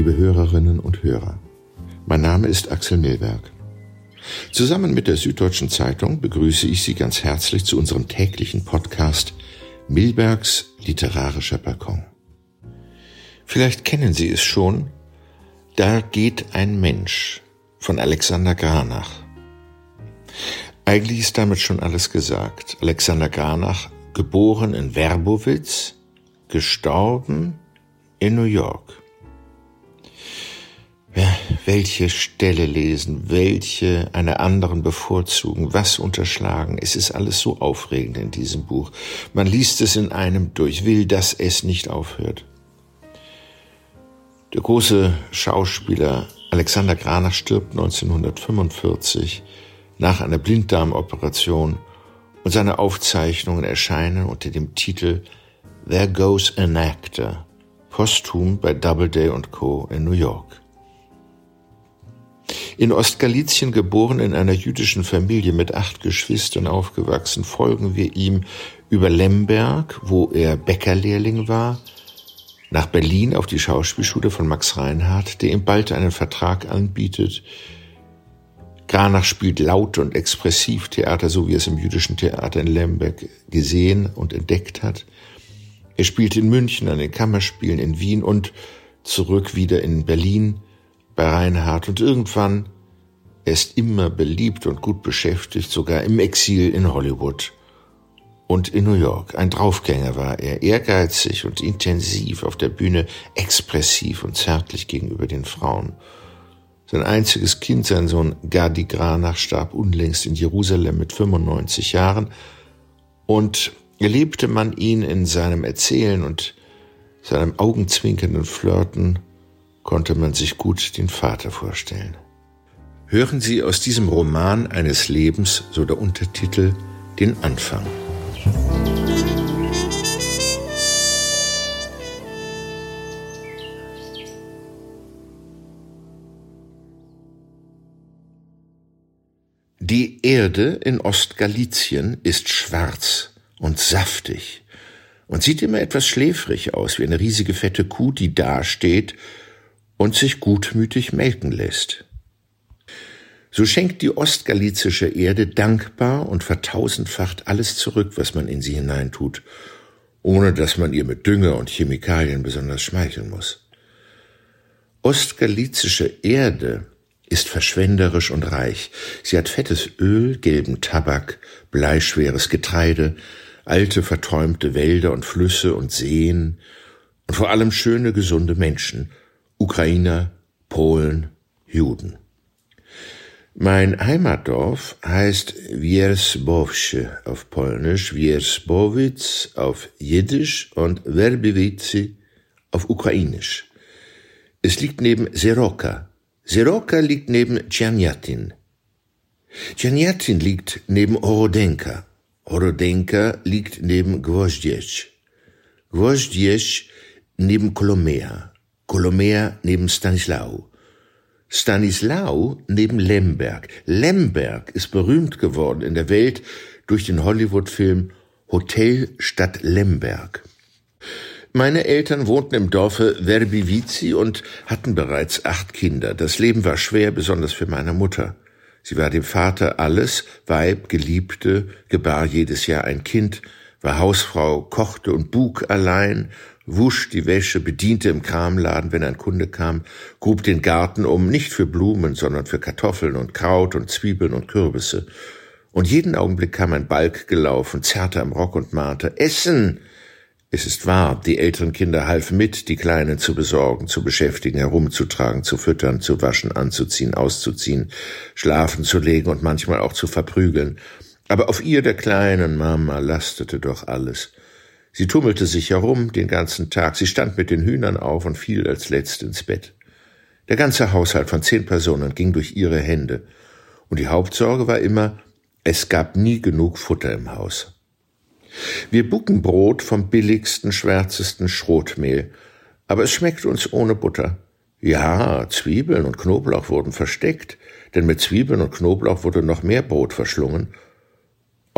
liebe Hörerinnen und Hörer. Mein Name ist Axel Milberg. Zusammen mit der Süddeutschen Zeitung begrüße ich Sie ganz herzlich zu unserem täglichen Podcast Milbergs literarischer Balkon. Vielleicht kennen Sie es schon, da geht ein Mensch von Alexander Granach. Eigentlich ist damit schon alles gesagt. Alexander Granach, geboren in Werbowitz, gestorben in New York. Welche Stelle lesen, welche einer anderen bevorzugen, was unterschlagen. Es ist alles so aufregend in diesem Buch. Man liest es in einem durch, will, dass es nicht aufhört. Der große Schauspieler Alexander Granach stirbt 1945 nach einer Blinddarmoperation und seine Aufzeichnungen erscheinen unter dem Titel There Goes an Actor, posthum bei Doubleday Co. in New York. In Ostgalizien geboren, in einer jüdischen Familie mit acht Geschwistern aufgewachsen, folgen wir ihm über Lemberg, wo er Bäckerlehrling war, nach Berlin auf die Schauspielschule von Max Reinhardt, der ihm bald einen Vertrag anbietet. Granach spielt laut und expressiv Theater, so wie er es im jüdischen Theater in Lemberg gesehen und entdeckt hat. Er spielt in München an den Kammerspielen in Wien und zurück wieder in Berlin bei Reinhardt und irgendwann, er ist immer beliebt und gut beschäftigt, sogar im Exil in Hollywood und in New York. Ein Draufgänger war er, ehrgeizig und intensiv auf der Bühne, expressiv und zärtlich gegenüber den Frauen. Sein einziges Kind, sein Sohn Gadi Granach, starb unlängst in Jerusalem mit 95 Jahren und erlebte man ihn in seinem Erzählen und seinem augenzwinkernden Flirten konnte man sich gut den Vater vorstellen. Hören Sie aus diesem Roman eines Lebens, so der Untertitel, den Anfang. Die Erde in Ostgalizien ist schwarz und saftig und sieht immer etwas schläfrig aus, wie eine riesige fette Kuh, die dasteht und sich gutmütig melken lässt. So schenkt die ostgalizische Erde dankbar und vertausendfacht alles zurück, was man in sie hineintut, ohne dass man ihr mit Dünger und Chemikalien besonders schmeicheln muss. Ostgalizische Erde ist verschwenderisch und reich. Sie hat fettes Öl, gelben Tabak, bleischweres Getreide, alte verträumte Wälder und Flüsse und Seen und vor allem schöne, gesunde Menschen, Ukrainer, Polen, Juden. Mein Heimatdorf heißt Wiersbowsche auf Polnisch, Wiersbowitz auf Jiddisch und Werbiwice auf Ukrainisch. Es liegt neben Seroka. Seroka liegt neben Tschernjatin. Tschernjatin liegt neben Orodenka. Orodenka liegt neben Gwoździec. Gwoździec neben Kolomea. Kolomea neben Stanislau. Stanislau neben Lemberg. Lemberg ist berühmt geworden in der Welt durch den Hollywood-Film Hotel Stadt Lemberg. Meine Eltern wohnten im Dorfe Verbivici und hatten bereits acht Kinder. Das Leben war schwer, besonders für meine Mutter. Sie war dem Vater alles, Weib, Geliebte, gebar jedes Jahr ein Kind, war Hausfrau, kochte und bug allein wusch die Wäsche, bediente im Kramladen, wenn ein Kunde kam, grub den Garten um, nicht für Blumen, sondern für Kartoffeln und Kraut und Zwiebeln und Kürbisse. Und jeden Augenblick kam ein Balk gelaufen, zerrte am Rock und mahnte, Essen! Es ist wahr, die älteren Kinder halfen mit, die Kleinen zu besorgen, zu beschäftigen, herumzutragen, zu füttern, zu waschen, anzuziehen, auszuziehen, schlafen zu legen und manchmal auch zu verprügeln. Aber auf ihr, der kleinen Mama, lastete doch alles. Sie tummelte sich herum den ganzen Tag, sie stand mit den Hühnern auf und fiel als letzt ins Bett. Der ganze Haushalt von zehn Personen ging durch ihre Hände, und die Hauptsorge war immer, es gab nie genug Futter im Haus. Wir bucken Brot vom billigsten, schwärzesten Schrotmehl, aber es schmeckt uns ohne Butter. Ja, Zwiebeln und Knoblauch wurden versteckt, denn mit Zwiebeln und Knoblauch wurde noch mehr Brot verschlungen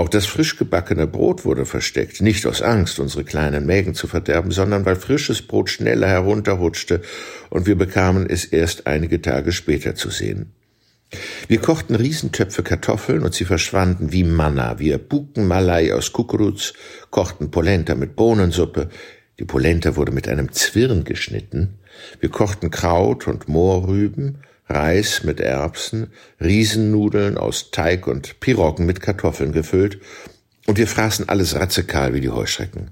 Auch das frisch gebackene Brot wurde versteckt, nicht aus Angst, unsere kleinen Mägen zu verderben, sondern weil frisches Brot schneller herunterrutschte und wir bekamen es erst einige Tage später zu sehen. Wir kochten Riesentöpfe Kartoffeln und sie verschwanden wie Manna. Wir buken Malai aus Kukuruz, kochten Polenta mit Bohnensuppe. Die Polenta wurde mit einem Zwirn geschnitten. Wir kochten Kraut und Mohrrüben, Reis mit Erbsen, Riesennudeln aus Teig und Piroggen mit Kartoffeln gefüllt. Und wir fraßen alles ratzekal wie die Heuschrecken.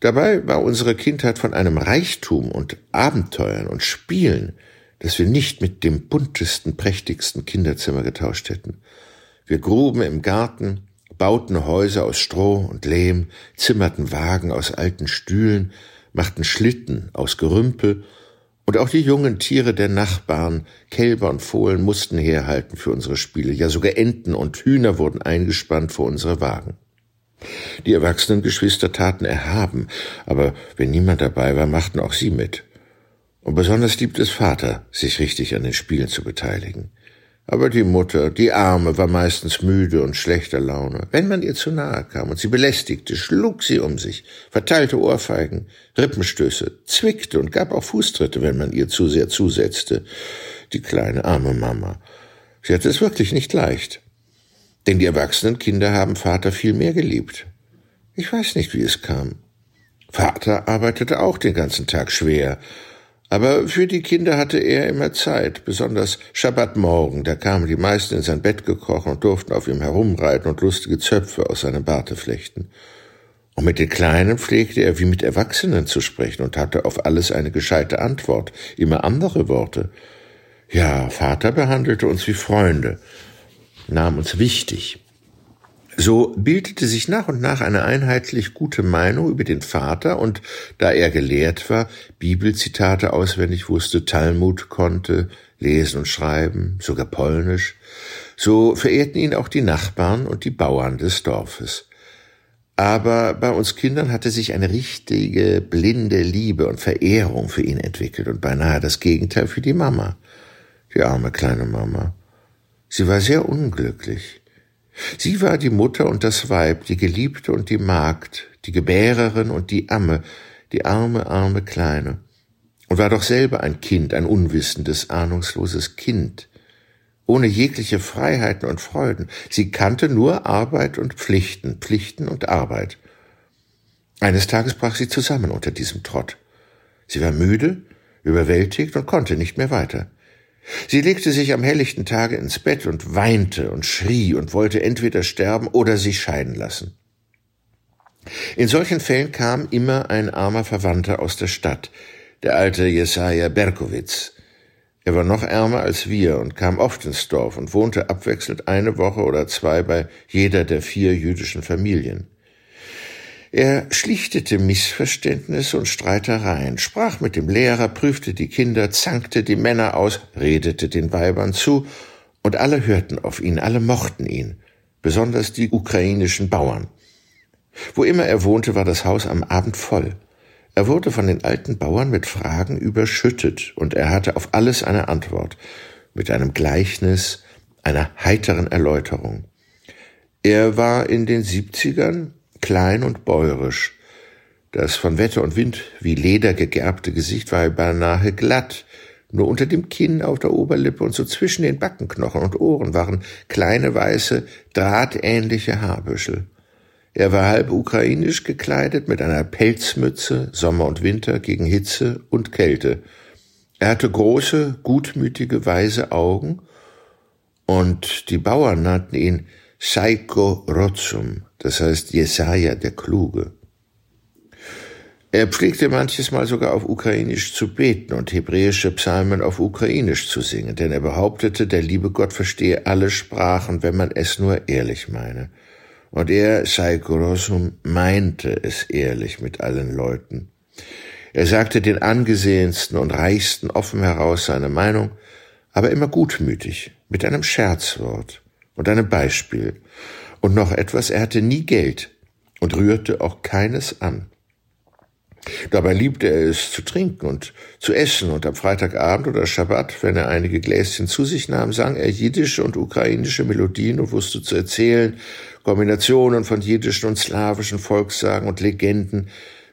Dabei war unsere Kindheit von einem Reichtum und Abenteuern und Spielen, dass wir nicht mit dem buntesten, prächtigsten Kinderzimmer getauscht hätten. Wir gruben im Garten, bauten Häuser aus Stroh und Lehm, zimmerten Wagen aus alten Stühlen, machten Schlitten aus Gerümpel, und auch die jungen Tiere der Nachbarn, Kälber und Fohlen, mussten herhalten für unsere Spiele, ja sogar Enten und Hühner wurden eingespannt vor unsere Wagen. Die erwachsenen Geschwister taten erhaben, aber wenn niemand dabei war, machten auch sie mit. Und besonders liebt es Vater, sich richtig an den Spielen zu beteiligen. Aber die Mutter, die Arme, war meistens müde und schlechter Laune. Wenn man ihr zu nahe kam und sie belästigte, schlug sie um sich, verteilte Ohrfeigen, Rippenstöße, zwickte und gab auch Fußtritte, wenn man ihr zu sehr zusetzte. Die kleine arme Mama. Sie hatte es wirklich nicht leicht. Denn die erwachsenen Kinder haben Vater viel mehr geliebt. Ich weiß nicht, wie es kam. Vater arbeitete auch den ganzen Tag schwer, aber für die Kinder hatte er immer Zeit, besonders Schabbatmorgen, da kamen die meisten in sein Bett gekrochen und durften auf ihm herumreiten und lustige Zöpfe aus seinem Barte flechten. Und mit den Kleinen pflegte er wie mit Erwachsenen zu sprechen und hatte auf alles eine gescheite Antwort, immer andere Worte. Ja, Vater behandelte uns wie Freunde, nahm uns wichtig. So bildete sich nach und nach eine einheitlich gute Meinung über den Vater und da er gelehrt war, Bibelzitate auswendig wusste, Talmud konnte, lesen und schreiben, sogar Polnisch, so verehrten ihn auch die Nachbarn und die Bauern des Dorfes. Aber bei uns Kindern hatte sich eine richtige blinde Liebe und Verehrung für ihn entwickelt und beinahe das Gegenteil für die Mama, die arme kleine Mama. Sie war sehr unglücklich. Sie war die Mutter und das Weib, die Geliebte und die Magd, die Gebärerin und die Amme, die arme, arme Kleine, und war doch selber ein Kind, ein unwissendes, ahnungsloses Kind, ohne jegliche Freiheiten und Freuden. Sie kannte nur Arbeit und Pflichten, Pflichten und Arbeit. Eines Tages brach sie zusammen unter diesem Trott. Sie war müde, überwältigt und konnte nicht mehr weiter. Sie legte sich am helllichten Tage ins Bett und weinte und schrie und wollte entweder sterben oder sich scheiden lassen. In solchen Fällen kam immer ein armer Verwandter aus der Stadt, der alte Jesaja Berkowitz. Er war noch ärmer als wir und kam oft ins Dorf und wohnte abwechselnd eine Woche oder zwei bei jeder der vier jüdischen Familien. Er schlichtete Missverständnisse und Streitereien, sprach mit dem Lehrer, prüfte die Kinder, zankte die Männer aus, redete den Weibern zu, und alle hörten auf ihn, alle mochten ihn, besonders die ukrainischen Bauern. Wo immer er wohnte, war das Haus am Abend voll. Er wurde von den alten Bauern mit Fragen überschüttet, und er hatte auf alles eine Antwort, mit einem Gleichnis, einer heiteren Erläuterung. Er war in den Siebzigern klein und bäurisch. Das von Wetter und Wind wie Leder gegerbte Gesicht war beinahe glatt, nur unter dem Kinn, auf der Oberlippe und so zwischen den Backenknochen und Ohren waren kleine weiße, drahtähnliche Haarbüschel. Er war halb ukrainisch gekleidet mit einer Pelzmütze, Sommer und Winter gegen Hitze und Kälte. Er hatte große, gutmütige, weise Augen und die Bauern nannten ihn Saiko Rotsum, das heißt Jesaja der Kluge. Er pflegte manches Mal sogar auf Ukrainisch zu beten und hebräische Psalmen auf Ukrainisch zu singen, denn er behauptete, der liebe Gott verstehe alle Sprachen, wenn man es nur ehrlich meine. Und er, Saiko Rotsum, meinte es ehrlich mit allen Leuten. Er sagte den angesehensten und reichsten offen heraus seine Meinung, aber immer gutmütig, mit einem Scherzwort und einem Beispiel. Und noch etwas, er hatte nie Geld und rührte auch keines an. Dabei liebte er es zu trinken und zu essen und am Freitagabend oder Schabbat, wenn er einige Gläschen zu sich nahm, sang er jiddische und ukrainische Melodien und wusste zu erzählen, Kombinationen von jiddischen und slawischen Volkssagen und Legenden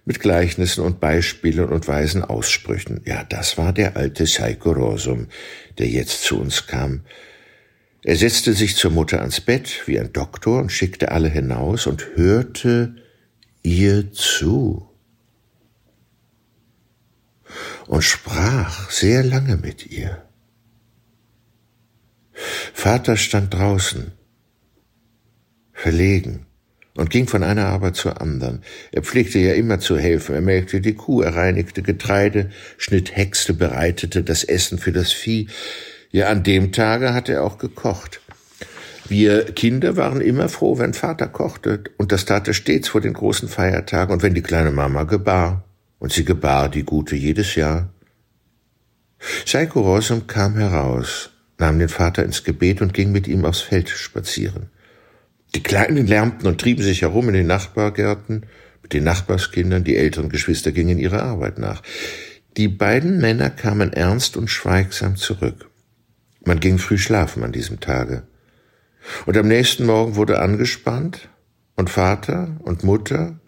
mit Gleichnissen und Beispielen und weisen Aussprüchen. Ja, das war der alte Seiko Rosum, der jetzt zu uns kam. Er setzte sich zur Mutter ans Bett wie ein Doktor und schickte alle hinaus und hörte ihr zu und sprach sehr lange mit ihr. Vater stand draußen, verlegen, und ging von einer Arbeit zur anderen. Er pflegte ja immer zu helfen. Er melkte die Kuh, er reinigte Getreide, schnitt Häcksle, bereitete das Essen für das Vieh. Ja, an dem Tage hatte er auch gekocht. Wir Kinder waren immer froh, wenn Vater kochte, und das tat er stets vor den großen Feiertagen und wenn die kleine Mama gebar. Und sie gebar die Gute jedes Jahr. Seiko Rossum kam heraus, nahm den Vater ins Gebet und ging mit ihm aufs Feld spazieren. Die Kleinen lärmten und trieben sich herum in den Nachbargärten mit den Nachbarskindern, die älteren Geschwister gingen ihrer Arbeit nach. Die beiden Männer kamen ernst und schweigsam zurück. Man ging früh schlafen an diesem Tage. Und am nächsten Morgen wurde angespannt, und Vater und Mutter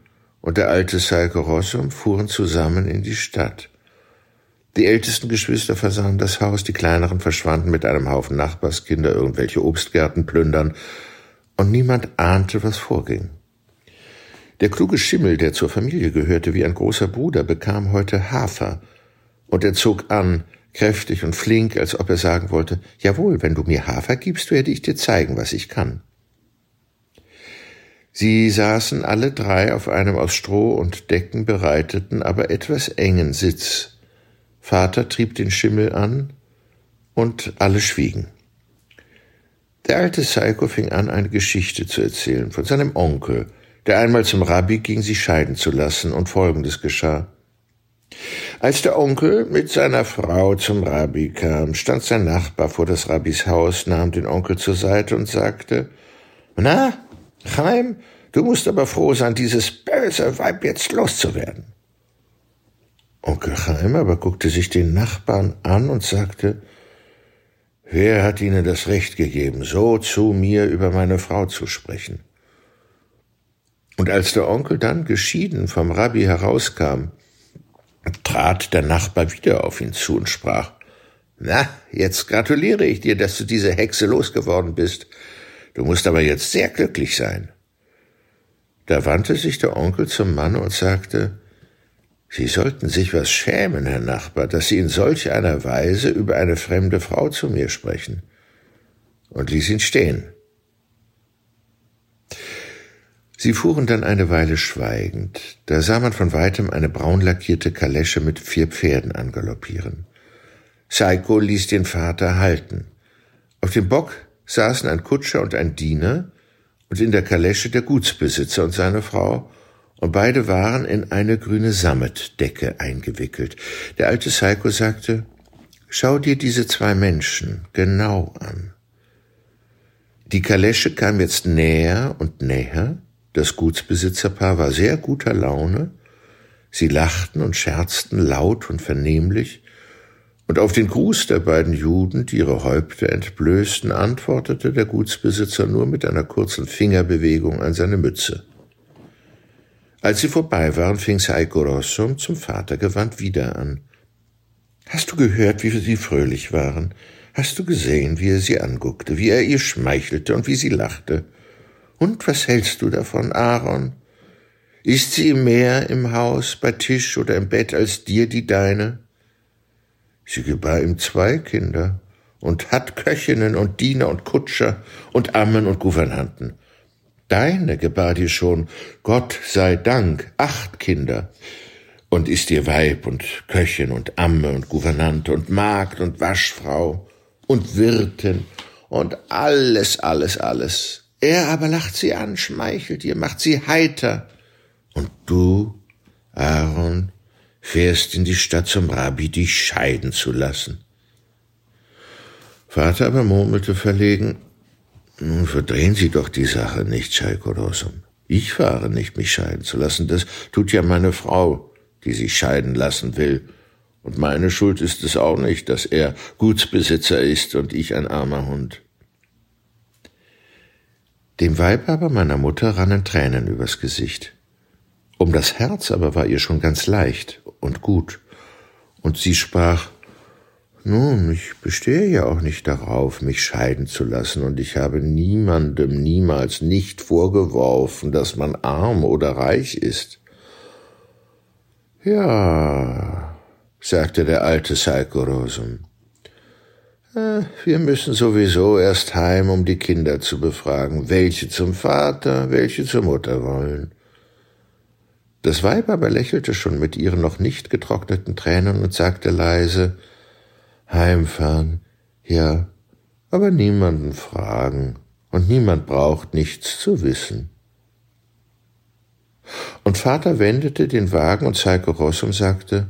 und der alte Salke Rossum fuhren zusammen in die Stadt. Die ältesten Geschwister versahen das Haus, die kleineren verschwanden mit einem Haufen Nachbarskinder irgendwelche Obstgärten plündern, und niemand ahnte, was vorging. Der kluge Schimmel, der zur Familie gehörte wie ein großer Bruder, bekam heute Hafer, und er zog an, kräftig und flink, als ob er sagen wollte, Jawohl, wenn du mir Hafer gibst, werde ich dir zeigen, was ich kann. Sie saßen alle drei auf einem aus Stroh und Decken bereiteten, aber etwas engen Sitz. Vater trieb den Schimmel an, und alle schwiegen. Der alte Seiko fing an, eine Geschichte zu erzählen von seinem Onkel, der einmal zum Rabbi ging, sich scheiden zu lassen, und Folgendes geschah. Als der Onkel mit seiner Frau zum Rabbi kam, stand sein Nachbar vor das Rabbis Haus, nahm den Onkel zur Seite und sagte, Na, Chaim, du musst aber froh sein, dieses böse Weib jetzt loszuwerden. Onkel Chaim aber guckte sich den Nachbarn an und sagte, Wer hat Ihnen das Recht gegeben, so zu mir über meine Frau zu sprechen? Und als der Onkel dann geschieden vom Rabbi herauskam, trat der Nachbar wieder auf ihn zu und sprach, Na, jetzt gratuliere ich dir, dass du diese Hexe losgeworden bist. Du musst aber jetzt sehr glücklich sein. Da wandte sich der Onkel zum Mann und sagte, Sie sollten sich was schämen, Herr Nachbar, dass Sie in solch einer Weise über eine fremde Frau zu mir sprechen, und ließ ihn stehen. Sie fuhren dann eine Weile schweigend, da sah man von weitem eine braun lackierte Kalesche mit vier Pferden angaloppieren. Seiko ließ den Vater halten. Auf dem Bock saßen ein Kutscher und ein Diener und in der Kalesche der Gutsbesitzer und seine Frau, und beide waren in eine grüne Sammetdecke eingewickelt. Der alte Seiko sagte, Schau dir diese zwei Menschen genau an. Die Kalesche kam jetzt näher und näher, das Gutsbesitzerpaar war sehr guter Laune, sie lachten und scherzten laut und vernehmlich, und auf den Gruß der beiden Juden, die ihre Häupter entblößten, antwortete der Gutsbesitzer nur mit einer kurzen Fingerbewegung an seine Mütze. Als sie vorbei waren, fing Saiko Rossum zum Vater gewandt wieder an. Hast du gehört, wie sie fröhlich waren? Hast du gesehen, wie er sie anguckte, wie er ihr schmeichelte und wie sie lachte? Und was hältst du davon, Aaron? Ist sie mehr im Haus, bei Tisch oder im Bett als dir die deine? Sie gebar ihm zwei Kinder und hat Köchinnen und Diener und Kutscher und Ammen und Gouvernanten. Deine gebar dir schon, Gott sei Dank, acht Kinder und ist dir Weib und Köchin und Amme und Gouvernante und Magd und Waschfrau und Wirtin und alles, alles, alles. Er aber lacht sie an, schmeichelt ihr, macht sie heiter. Und du, Aaron, fährst in die Stadt zum Rabbi, dich scheiden zu lassen. Vater aber murmelte verlegen, nun verdrehen Sie doch die Sache nicht, Schalkodosum. Ich fahre nicht, mich scheiden zu lassen. Das tut ja meine Frau, die sich scheiden lassen will. Und meine Schuld ist es auch nicht, dass er Gutsbesitzer ist und ich ein armer Hund. Dem Weib aber meiner Mutter rannen Tränen übers Gesicht. Um das Herz aber war ihr schon ganz leicht und gut. Und sie sprach, nun, ich bestehe ja auch nicht darauf, mich scheiden zu lassen, und ich habe niemandem niemals nicht vorgeworfen, dass man arm oder reich ist. Ja, sagte der alte Salkorosum. Äh, wir müssen sowieso erst heim, um die Kinder zu befragen, welche zum Vater, welche zur Mutter wollen. Das Weib aber lächelte schon mit ihren noch nicht getrockneten Tränen und sagte leise Heimfahren, ja, aber niemanden fragen, und niemand braucht nichts zu wissen. Und Vater wendete den Wagen und Zeike Ross und sagte,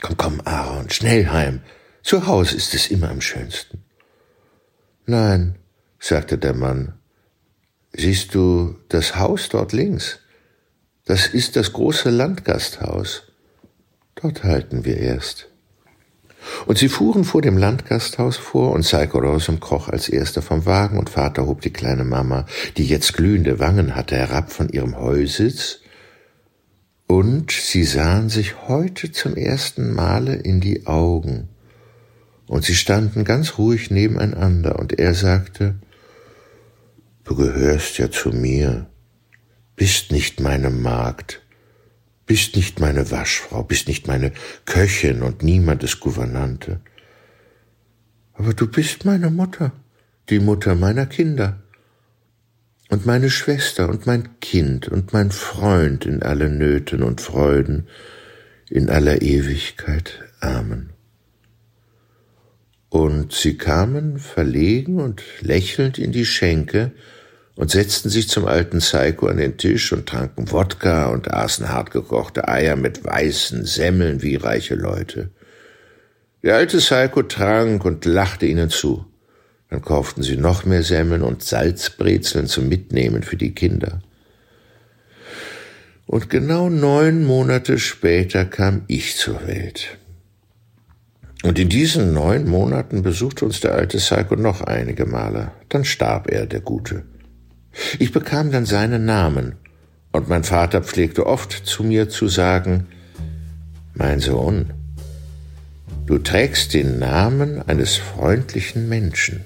Komm, komm, Aaron, schnell heim. Zu Hause ist es immer am schönsten. Nein, sagte der Mann. Siehst du das Haus dort links? Das ist das große Landgasthaus. Dort halten wir erst. Und sie fuhren vor dem Landgasthaus vor und Seiko Rosum kroch als erster vom Wagen und Vater hob die kleine Mama, die jetzt glühende Wangen hatte, herab von ihrem Heusitz und sie sahen sich heute zum ersten Male in die Augen. Und sie standen ganz ruhig nebeneinander, und er sagte, Du gehörst ja zu mir, bist nicht meine Magd, bist nicht meine Waschfrau, bist nicht meine Köchin und niemandes Gouvernante. Aber du bist meine Mutter, die Mutter meiner Kinder und meine Schwester und mein Kind und mein Freund in allen Nöten und Freuden, in aller Ewigkeit. Amen. Und sie kamen verlegen und lächelnd in die Schenke und setzten sich zum alten Seiko an den Tisch und tranken Wodka und aßen hartgekochte Eier mit weißen Semmeln wie reiche Leute. Der alte Seiko trank und lachte ihnen zu. Dann kauften sie noch mehr Semmeln und Salzbrezeln zum Mitnehmen für die Kinder. Und genau neun Monate später kam ich zur Welt. Und in diesen neun Monaten besuchte uns der alte Psycho noch einige Male. Dann starb er, der Gute. Ich bekam dann seinen Namen, und mein Vater pflegte oft zu mir zu sagen, mein Sohn, du trägst den Namen eines freundlichen Menschen.